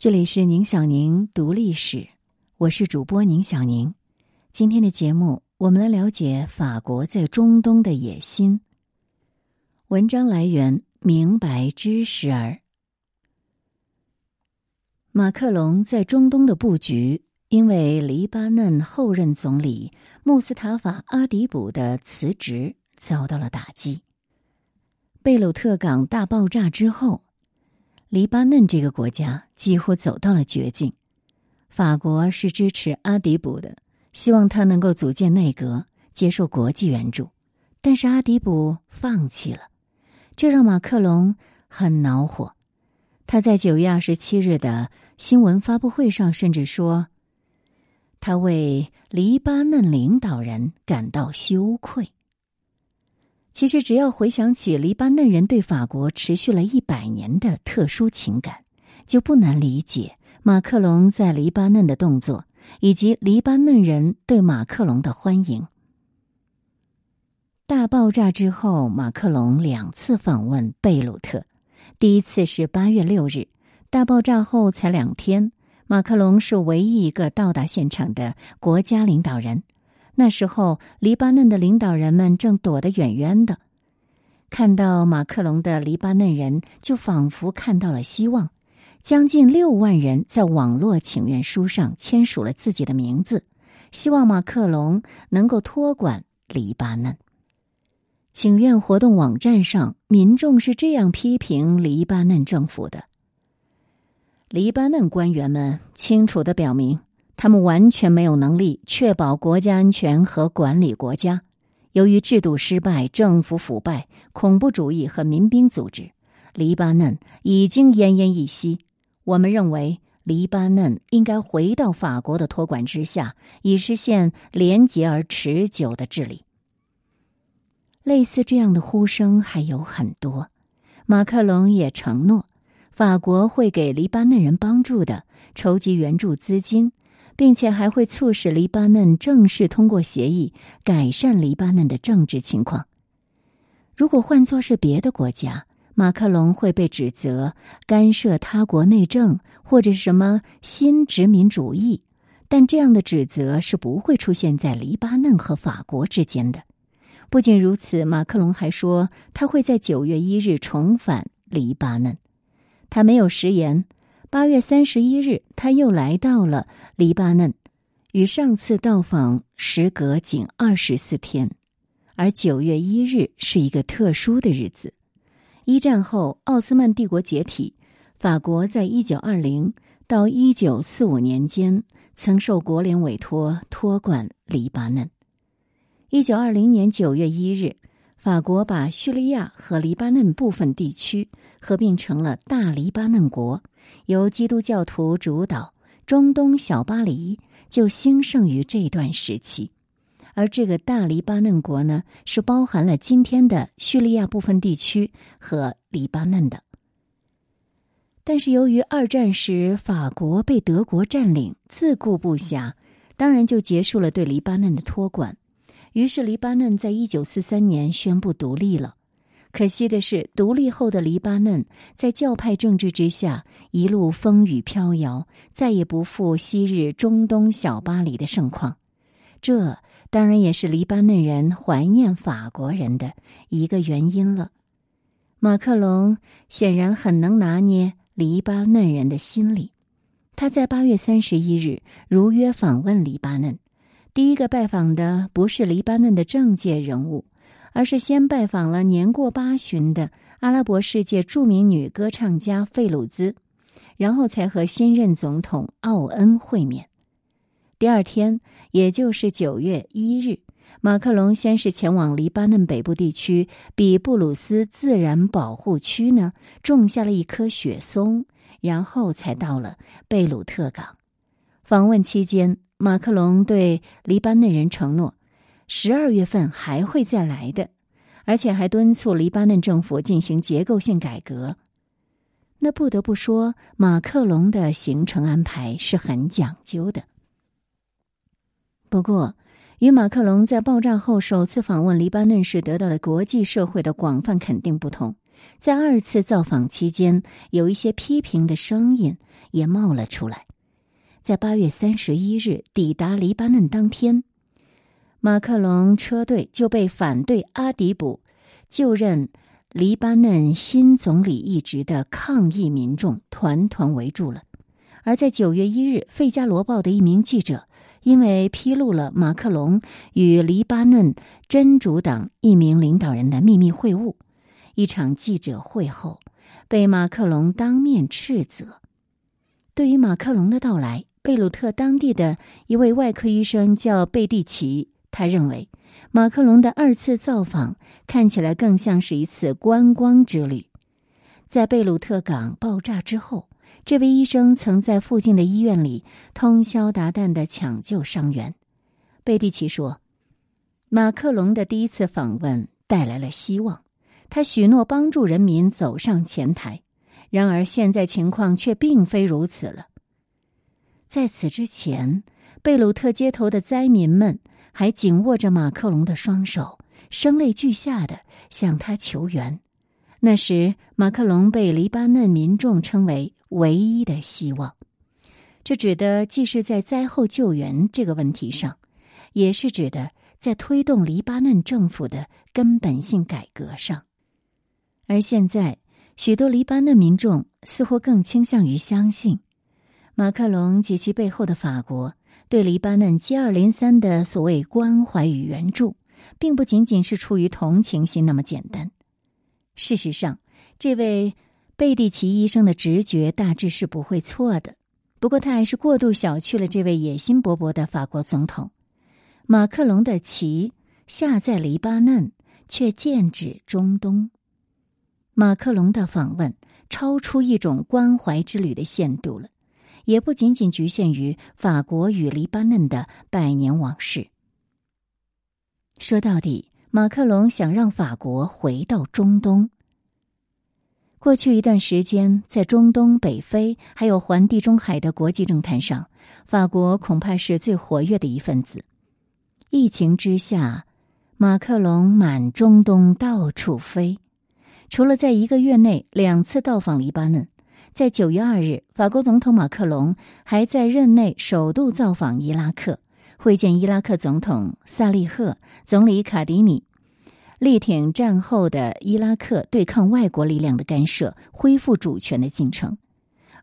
这里是宁小宁读历史，我是主播宁小宁。今天的节目，我们来了解法国在中东的野心。文章来源：明白知识儿。马克龙在中东的布局，因为黎巴嫩后任总理穆斯塔法·阿迪卜的辞职遭到了打击。贝鲁特港大爆炸之后。黎巴嫩这个国家几乎走到了绝境，法国是支持阿迪卜的，希望他能够组建内阁，接受国际援助，但是阿迪卜放弃了，这让马克龙很恼火。他在九月二十七日的新闻发布会上甚至说：“他为黎巴嫩领导人感到羞愧。”其实，只要回想起黎巴嫩人对法国持续了一百年的特殊情感，就不难理解马克龙在黎巴嫩的动作，以及黎巴嫩人对马克龙的欢迎。大爆炸之后，马克龙两次访问贝鲁特，第一次是八月六日，大爆炸后才两天，马克龙是唯一一个到达现场的国家领导人。那时候，黎巴嫩的领导人们正躲得远远的，看到马克龙的黎巴嫩人就仿佛看到了希望。将近六万人在网络请愿书上签署了自己的名字，希望马克龙能够托管黎巴嫩。请愿活动网站上，民众是这样批评黎巴嫩政府的：黎巴嫩官员们清楚的表明。他们完全没有能力确保国家安全和管理国家。由于制度失败、政府腐败、恐怖主义和民兵组织，黎巴嫩已经奄奄一息。我们认为，黎巴嫩应该回到法国的托管之下，以实现廉洁而持久的治理。类似这样的呼声还有很多。马克龙也承诺，法国会给黎巴嫩人帮助的，筹集援助资金。并且还会促使黎巴嫩正式通过协议，改善黎巴嫩的政治情况。如果换作是别的国家，马克龙会被指责干涉他国内政或者什么新殖民主义，但这样的指责是不会出现在黎巴嫩和法国之间的。不仅如此，马克龙还说他会在九月一日重返黎巴嫩，他没有食言。八月三十一日，他又来到了黎巴嫩，与上次到访时隔仅二十四天，而九月一日是一个特殊的日子。一战后，奥斯曼帝国解体，法国在一九二零到一九四五年间曾受国联委托托管黎巴嫩。一九二零年九月一日，法国把叙利亚和黎巴嫩部分地区合并成了大黎巴嫩国。由基督教徒主导，中东小巴黎就兴盛于这段时期，而这个大黎巴嫩国呢，是包含了今天的叙利亚部分地区和黎巴嫩的。但是由于二战时法国被德国占领，自顾不暇，当然就结束了对黎巴嫩的托管，于是黎巴嫩在一九四三年宣布独立了。可惜的是，独立后的黎巴嫩在教派政治之下一路风雨飘摇，再也不复昔日中东小巴黎的盛况。这当然也是黎巴嫩人怀念法国人的一个原因了。马克龙显然很能拿捏黎巴嫩人的心理，他在八月三十一日如约访问黎巴嫩，第一个拜访的不是黎巴嫩的政界人物。而是先拜访了年过八旬的阿拉伯世界著名女歌唱家费鲁兹，然后才和新任总统奥恩会面。第二天，也就是九月一日，马克龙先是前往黎巴嫩北部地区比布鲁斯自然保护区呢，种下了一棵雪松，然后才到了贝鲁特港。访问期间，马克龙对黎巴嫩人承诺。十二月份还会再来的，而且还敦促黎巴嫩政府进行结构性改革。那不得不说，马克龙的行程安排是很讲究的。不过，与马克龙在爆炸后首次访问黎巴嫩时得到的国际社会的广泛肯定不同，在二次造访期间，有一些批评的声音也冒了出来。在八月三十一日抵达黎巴嫩当天，马克龙车队就被反对阿迪卜就任黎巴嫩新总理一职的抗议民众团团围住了。而在九月一日，《费加罗报》的一名记者因为披露了马克龙与黎巴嫩真主党一名领导人的秘密会晤，一场记者会后被马克龙当面斥责。对于马克龙的到来，贝鲁特当地的一位外科医生叫贝蒂奇，他认为马克龙的二次造访看起来更像是一次观光之旅。在贝鲁特港爆炸之后，这位医生曾在附近的医院里通宵达旦的抢救伤员。贝蒂奇说：“马克龙的第一次访问带来了希望，他许诺帮助人民走上前台。然而现在情况却并非如此了。”在此之前，贝鲁特街头的灾民们还紧握着马克龙的双手，声泪俱下的向他求援。那时，马克龙被黎巴嫩民众称为“唯一的希望”，这指的既是在灾后救援这个问题上，也是指的在推动黎巴嫩政府的根本性改革上。而现在，许多黎巴嫩民众似乎更倾向于相信。马克龙及其背后的法国对黎巴嫩接二连三的所谓关怀与援助，并不仅仅是出于同情心那么简单。事实上，这位贝蒂奇医生的直觉大致是不会错的。不过，他还是过度小觑了这位野心勃勃的法国总统。马克龙的旗下在黎巴嫩，却剑指中东。马克龙的访问超出一种关怀之旅的限度了。也不仅仅局限于法国与黎巴嫩的百年往事。说到底，马克龙想让法国回到中东。过去一段时间，在中东、北非还有环地中海的国际政坛上，法国恐怕是最活跃的一份子。疫情之下，马克龙满中东到处飞，除了在一个月内两次到访黎巴嫩。在九月二日，法国总统马克龙还在任内首度造访伊拉克，会见伊拉克总统萨利赫、总理卡迪米，力挺战后的伊拉克对抗外国力量的干涉、恢复主权的进程。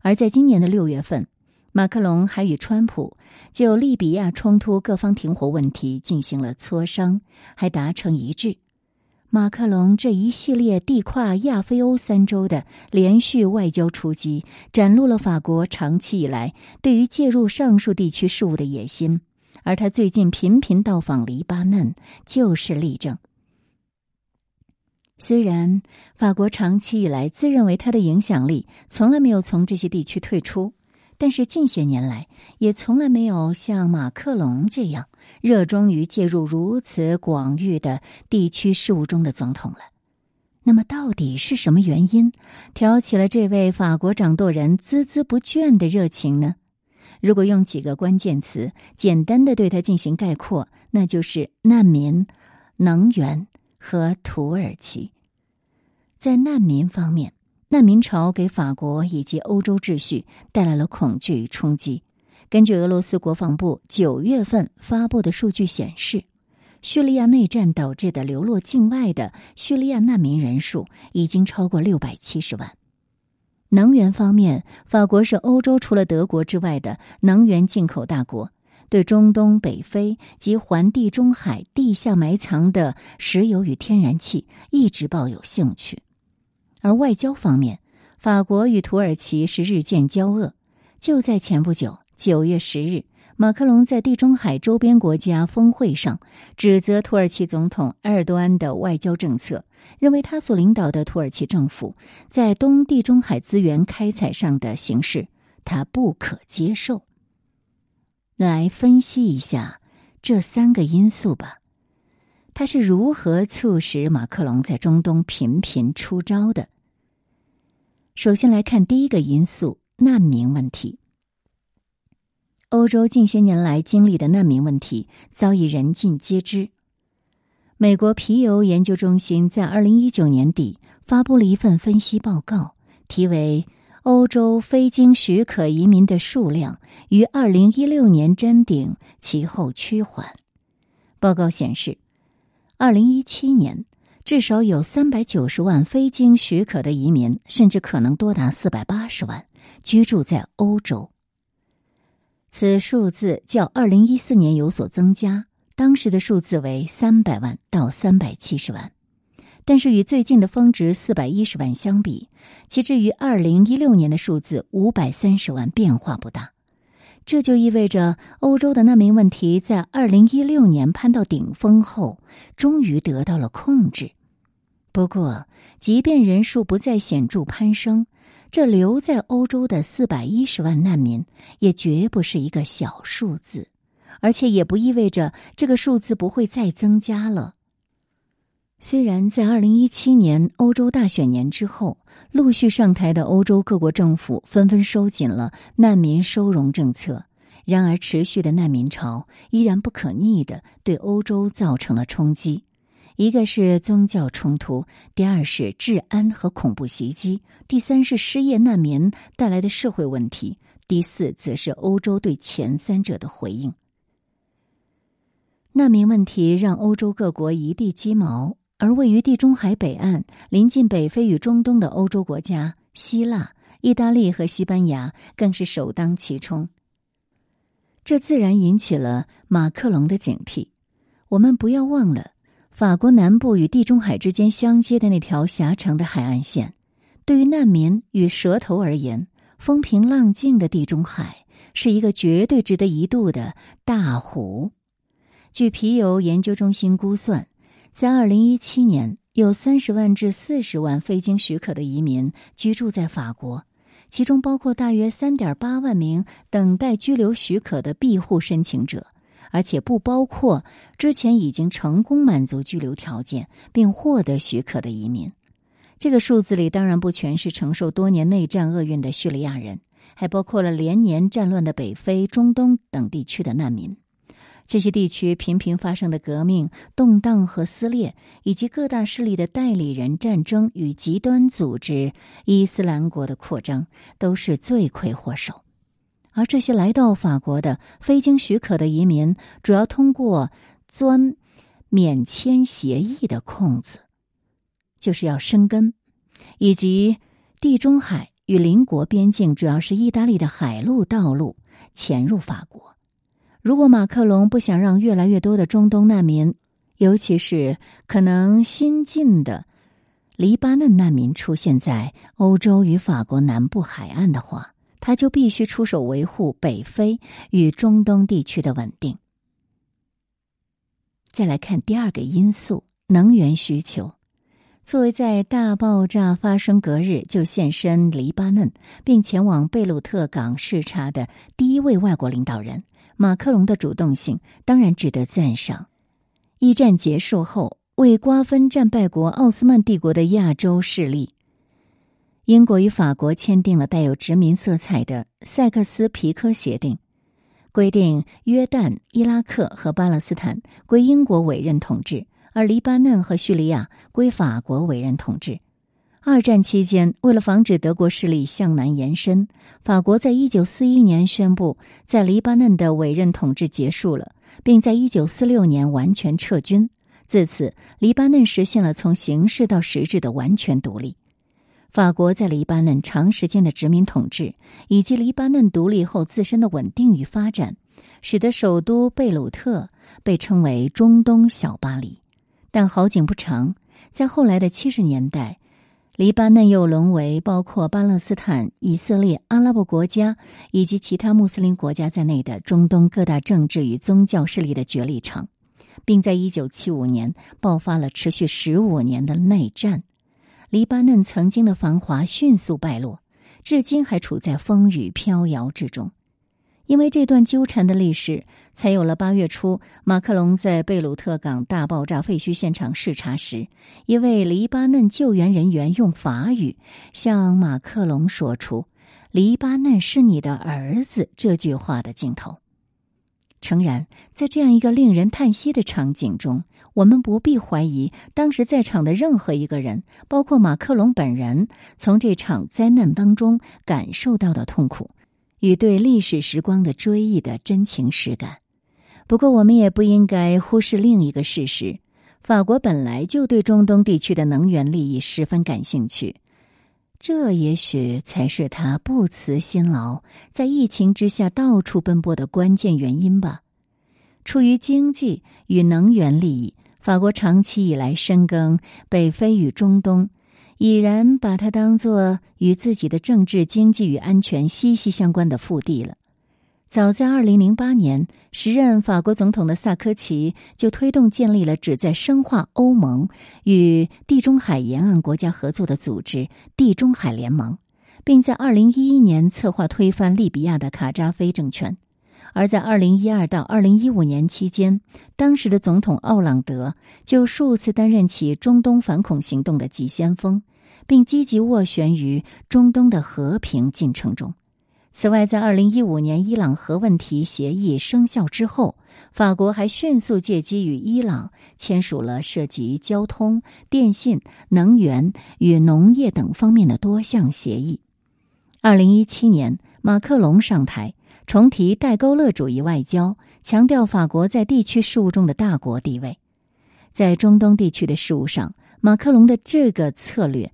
而在今年的六月份，马克龙还与川普就利比亚冲突各方停火问题进行了磋商，还达成一致。马克龙这一系列地跨亚非欧三洲的连续外交出击，展露了法国长期以来对于介入上述地区事务的野心，而他最近频频到访黎巴嫩就是例证。虽然法国长期以来自认为他的影响力从来没有从这些地区退出。但是近些年来，也从来没有像马克龙这样热衷于介入如此广域的地区事务中的总统了。那么，到底是什么原因挑起了这位法国掌舵人孜孜不倦的热情呢？如果用几个关键词简单的对他进行概括，那就是难民、能源和土耳其。在难民方面。难民潮给法国以及欧洲秩序带来了恐惧与冲击。根据俄罗斯国防部九月份发布的数据显示，叙利亚内战导致的流落境外的叙利亚难民人数已经超过六百七十万。能源方面，法国是欧洲除了德国之外的能源进口大国，对中东、北非及环地中海地下埋藏的石油与天然气一直抱有兴趣。而外交方面，法国与土耳其是日渐交恶。就在前不久，九月十日，马克龙在地中海周边国家峰会上指责土耳其总统埃尔多安的外交政策，认为他所领导的土耳其政府在东地中海资源开采上的形势，他不可接受。来分析一下这三个因素吧。他是如何促使马克龙在中东频频出招的？首先来看第一个因素：难民问题。欧洲近些年来经历的难民问题早已人尽皆知。美国皮尤研究中心在二零一九年底发布了一份分析报告，题为《欧洲非经许可移民的数量于二零一六年真顶，其后趋缓》。报告显示，二零一七年至少有三百九十万非经许可的移民，甚至可能多达四百八十万居住在欧洲。此数字较二零一四年有所增加，当时的数字为三百万到三百七十万。但是与最近的峰值四百一十万相比，其至于二零一六年的数字五百三十万变化不大。这就意味着欧洲的难民问题在二零一六年攀到顶峰后，终于得到了控制。不过，即便人数不再显著攀升，这留在欧洲的四百一十万难民也绝不是一个小数字，而且也不意味着这个数字不会再增加了。虽然在二零一七年欧洲大选年之后，陆续上台的欧洲各国政府纷纷收紧了难民收容政策，然而持续的难民潮依然不可逆的对欧洲造成了冲击。一个是宗教冲突，第二是治安和恐怖袭击，第三是失业难民带来的社会问题，第四则是欧洲对前三者的回应。难民问题让欧洲各国一地鸡毛。而位于地中海北岸、临近北非与中东的欧洲国家，希腊、意大利和西班牙更是首当其冲。这自然引起了马克龙的警惕。我们不要忘了，法国南部与地中海之间相接的那条狭长的海岸线，对于难民与蛇头而言，风平浪静的地中海是一个绝对值得一渡的大湖。据皮尤研究中心估算。在二零一七年，有三十万至四十万非经许可的移民居住在法国，其中包括大约三点八万名等待居留许可的庇护申请者，而且不包括之前已经成功满足居留条件并获得许可的移民。这个数字里当然不全是承受多年内战厄运的叙利亚人，还包括了连年战乱的北非、中东等地区的难民。这些地区频频发生的革命、动荡和撕裂，以及各大势力的代理人战争与极端组织伊斯兰国的扩张，都是罪魁祸首。而这些来到法国的非经许可的移民，主要通过钻免签协议的空子，就是要生根，以及地中海与邻国边境，主要是意大利的海陆道路潜入法国。如果马克龙不想让越来越多的中东难民，尤其是可能新进的黎巴嫩难民出现在欧洲与法国南部海岸的话，他就必须出手维护北非与中东地区的稳定。再来看第二个因素：能源需求。作为在大爆炸发生隔日就现身黎巴嫩，并前往贝鲁特港视察的第一位外国领导人。马克龙的主动性当然值得赞赏。一战结束后，为瓜分战败国奥斯曼帝国的亚洲势力，英国与法国签订了带有殖民色彩的塞克斯皮科协定，规定约旦、伊拉克和巴勒斯坦归英国委任统治，而黎巴嫩和叙利亚归法国委任统治。二战期间，为了防止德国势力向南延伸，法国在一九四一年宣布在黎巴嫩的委任统治结束了，并在一九四六年完全撤军。自此，黎巴嫩实现了从形式到实质的完全独立。法国在黎巴嫩长时间的殖民统治，以及黎巴嫩独立后自身的稳定与发展，使得首都贝鲁特被称为“中东小巴黎”。但好景不长，在后来的七十年代。黎巴嫩又沦为包括巴勒斯坦、以色列、阿拉伯国家以及其他穆斯林国家在内的中东各大政治与宗教势力的角力场，并在一九七五年爆发了持续十五年的内战。黎巴嫩曾经的繁华迅速败落，至今还处在风雨飘摇之中。因为这段纠缠的历史，才有了八月初马克龙在贝鲁特港大爆炸废墟现场视察时，一位黎巴嫩救援人员用法语向马克龙说出“黎巴嫩是你的儿子”这句话的镜头。诚然，在这样一个令人叹息的场景中，我们不必怀疑当时在场的任何一个人，包括马克龙本人，从这场灾难当中感受到的痛苦与对历史时光的追忆的真情实感。不过，我们也不应该忽视另一个事实：法国本来就对中东地区的能源利益十分感兴趣。这也许才是他不辞辛劳，在疫情之下到处奔波的关键原因吧。出于经济与能源利益，法国长期以来深耕北非与中东，已然把它当作与自己的政治、经济与安全息息相关的腹地了。早在二零零八年，时任法国总统的萨科齐就推动建立了旨在深化欧盟与地中海沿岸国家合作的组织——地中海联盟，并在二零一一年策划推翻利比亚的卡扎菲政权。而在二零一二到二零一五年期间，当时的总统奥朗德就数次担任起中东反恐行动的急先锋，并积极斡旋于中东的和平进程中。此外，在二零一五年伊朗核问题协议生效之后，法国还迅速借机与伊朗签署了涉及交通、电信、能源与农业等方面的多项协议。二零一七年，马克龙上台，重提戴高乐主义外交，强调法国在地区事务中的大国地位。在中东地区的事务上，马克龙的这个策略。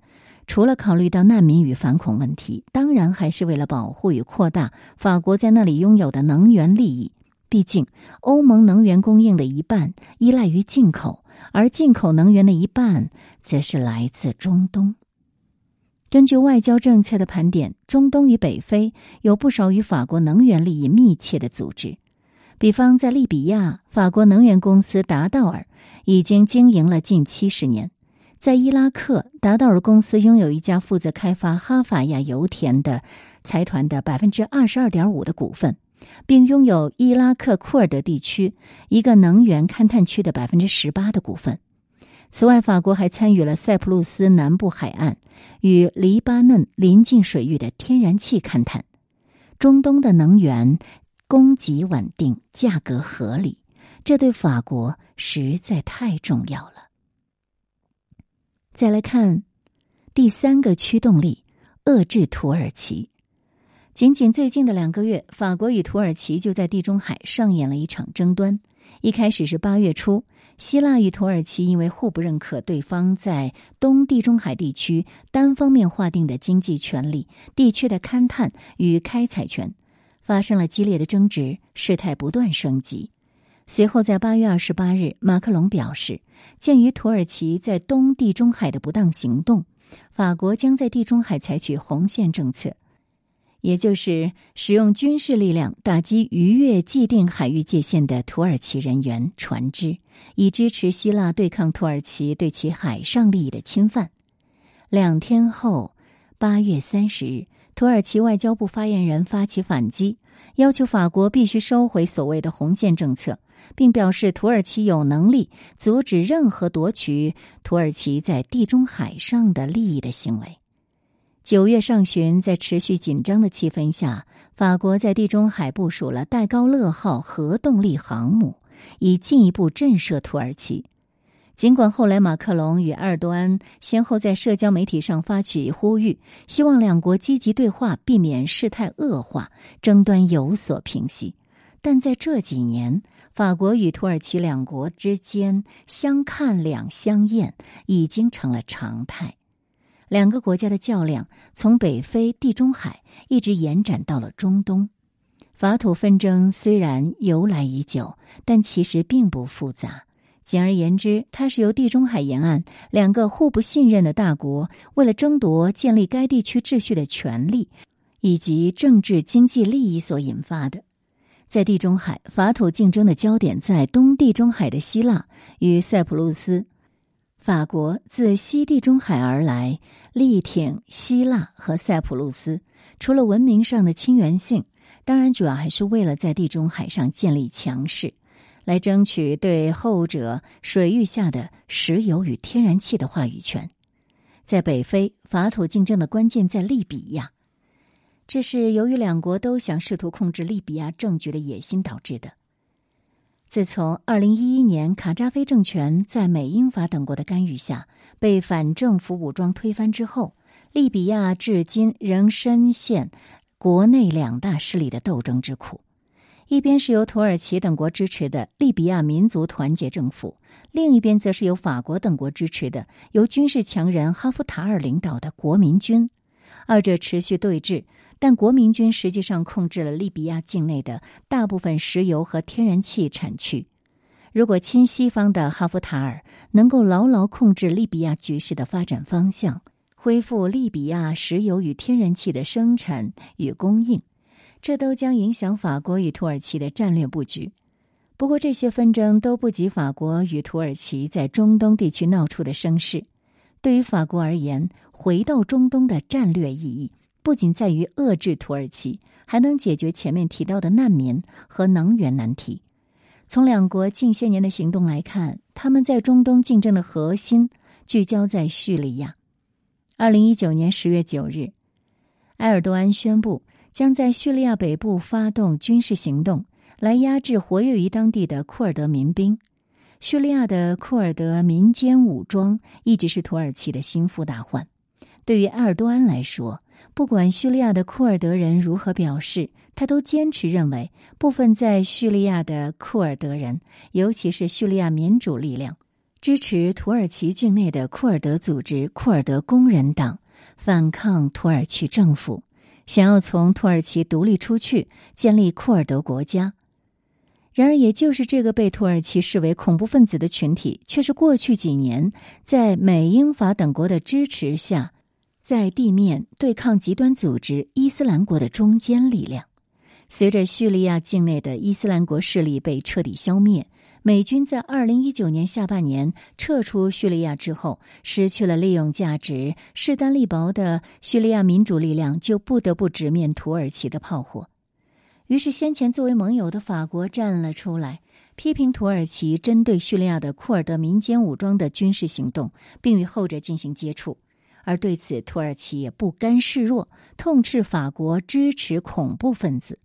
除了考虑到难民与反恐问题，当然还是为了保护与扩大法国在那里拥有的能源利益。毕竟，欧盟能源供应的一半依赖于进口，而进口能源的一半则是来自中东。根据外交政策的盘点，中东与北非有不少与法国能源利益密切的组织，比方在利比亚，法国能源公司达道尔已经经营了近七十年。在伊拉克，达道尔公司拥有一家负责开发哈法亚油田的财团的百分之二十二点五的股份，并拥有伊拉克库尔德地区一个能源勘探区的百分之十八的股份。此外，法国还参与了塞浦路斯南部海岸与黎巴嫩临近水域的天然气勘探。中东的能源供给稳定，价格合理，这对法国实在太重要了。再来看第三个驱动力，遏制土耳其。仅仅最近的两个月，法国与土耳其就在地中海上演了一场争端。一开始是八月初，希腊与土耳其因为互不认可对方在东地中海地区单方面划定的经济权利、地区的勘探与开采权，发生了激烈的争执，事态不断升级。随后，在八月二十八日，马克龙表示，鉴于土耳其在东地中海的不当行动，法国将在地中海采取红线政策，也就是使用军事力量打击逾越既定海域界限的土耳其人员、船只，以支持希腊对抗土耳其对其海上利益的侵犯。两天后，八月三十日，土耳其外交部发言人发起反击，要求法国必须收回所谓的红线政策。并表示，土耳其有能力阻止任何夺取土耳其在地中海上的利益的行为。九月上旬，在持续紧张的气氛下，法国在地中海部署了戴高乐号核动力航母，以进一步震慑土耳其。尽管后来马克龙与埃尔多安先后在社交媒体上发起呼吁，希望两国积极对话，避免事态恶化，争端有所平息，但在这几年。法国与土耳其两国之间相看两相厌已经成了常态，两个国家的较量从北非、地中海一直延展到了中东。法土纷争虽然由来已久，但其实并不复杂。简而言之，它是由地中海沿岸两个互不信任的大国为了争夺建立该地区秩序的权利以及政治经济利益所引发的。在地中海，法土竞争的焦点在东地中海的希腊与塞浦路斯。法国自西地中海而来，力挺希腊和塞浦路斯。除了文明上的亲缘性，当然主要还是为了在地中海上建立强势，来争取对后者水域下的石油与天然气的话语权。在北非，法土竞争的关键在利比亚。这是由于两国都想试图控制利比亚政局的野心导致的。自从二零一一年卡扎菲政权在美英法等国的干预下被反政府武装推翻之后，利比亚至今仍深陷国内两大势力的斗争之苦。一边是由土耳其等国支持的利比亚民族团结政府，另一边则是由法国等国支持的由军事强人哈夫塔尔领导的国民军。二者持续对峙，但国民军实际上控制了利比亚境内的大部分石油和天然气产区。如果亲西方的哈夫塔尔能够牢牢控制利比亚局势的发展方向，恢复利比亚石油与天然气的生产与供应。这都将影响法国与土耳其的战略布局。不过，这些纷争都不及法国与土耳其在中东地区闹出的声势。对于法国而言，回到中东的战略意义不仅在于遏制土耳其，还能解决前面提到的难民和能源难题。从两国近些年的行动来看，他们在中东竞争的核心聚焦在叙利亚。二零一九年十月九日，埃尔多安宣布。将在叙利亚北部发动军事行动，来压制活跃于当地的库尔德民兵。叙利亚的库尔德民间武装一直是土耳其的心腹大患。对于埃尔多安来说，不管叙利亚的库尔德人如何表示，他都坚持认为，部分在叙利亚的库尔德人，尤其是叙利亚民主力量，支持土耳其境内的库尔德组织库尔德工人党，反抗土耳其政府。想要从土耳其独立出去，建立库尔德国家。然而，也就是这个被土耳其视为恐怖分子的群体，却是过去几年在美英法等国的支持下，在地面对抗极端组织伊斯兰国的中坚力量。随着叙利亚境内的伊斯兰国势力被彻底消灭。美军在二零一九年下半年撤出叙利亚之后，失去了利用价值，势单力薄的叙利亚民主力量就不得不直面土耳其的炮火。于是，先前作为盟友的法国站了出来，批评土耳其针对叙利亚的库尔德民间武装的军事行动，并与后者进行接触。而对此，土耳其也不甘示弱，痛斥法国支持恐怖分子。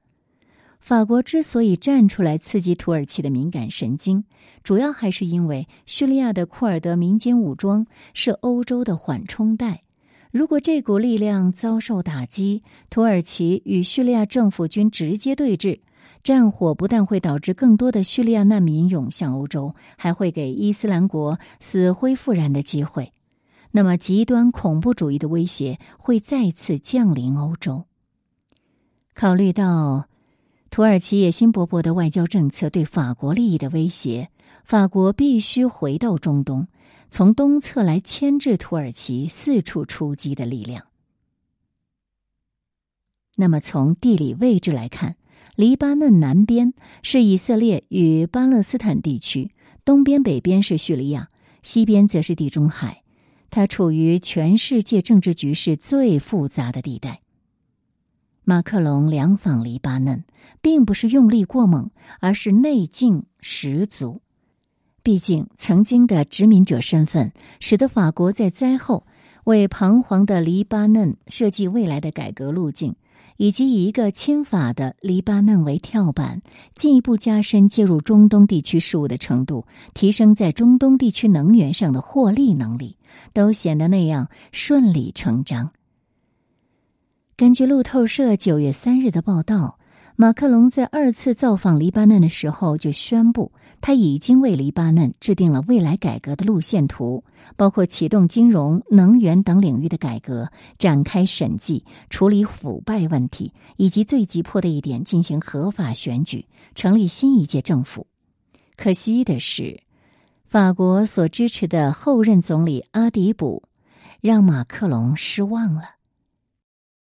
法国之所以站出来刺激土耳其的敏感神经，主要还是因为叙利亚的库尔德民间武装是欧洲的缓冲带。如果这股力量遭受打击，土耳其与叙利亚政府军直接对峙，战火不但会导致更多的叙利亚难民涌向欧洲，还会给伊斯兰国死灰复燃的机会。那么，极端恐怖主义的威胁会再次降临欧洲。考虑到。土耳其野心勃勃的外交政策对法国利益的威胁，法国必须回到中东，从东侧来牵制土耳其四处出击的力量。那么，从地理位置来看，黎巴嫩南边是以色列与巴勒斯坦地区，东边、北边是叙利亚，西边则是地中海，它处于全世界政治局势最复杂的地带。马克龙两访黎巴嫩，并不是用力过猛，而是内劲十足。毕竟，曾经的殖民者身份，使得法国在灾后为彷徨的黎巴嫩设计未来的改革路径，以及以一个亲法的黎巴嫩为跳板，进一步加深介入中东地区事务的程度，提升在中东地区能源上的获利能力，都显得那样顺理成章。根据路透社九月三日的报道，马克龙在二次造访黎巴嫩的时候就宣布，他已经为黎巴嫩制定了未来改革的路线图，包括启动金融、能源等领域的改革，展开审计、处理腐败问题，以及最急迫的一点，进行合法选举，成立新一届政府。可惜的是，法国所支持的后任总理阿迪卜让马克龙失望了。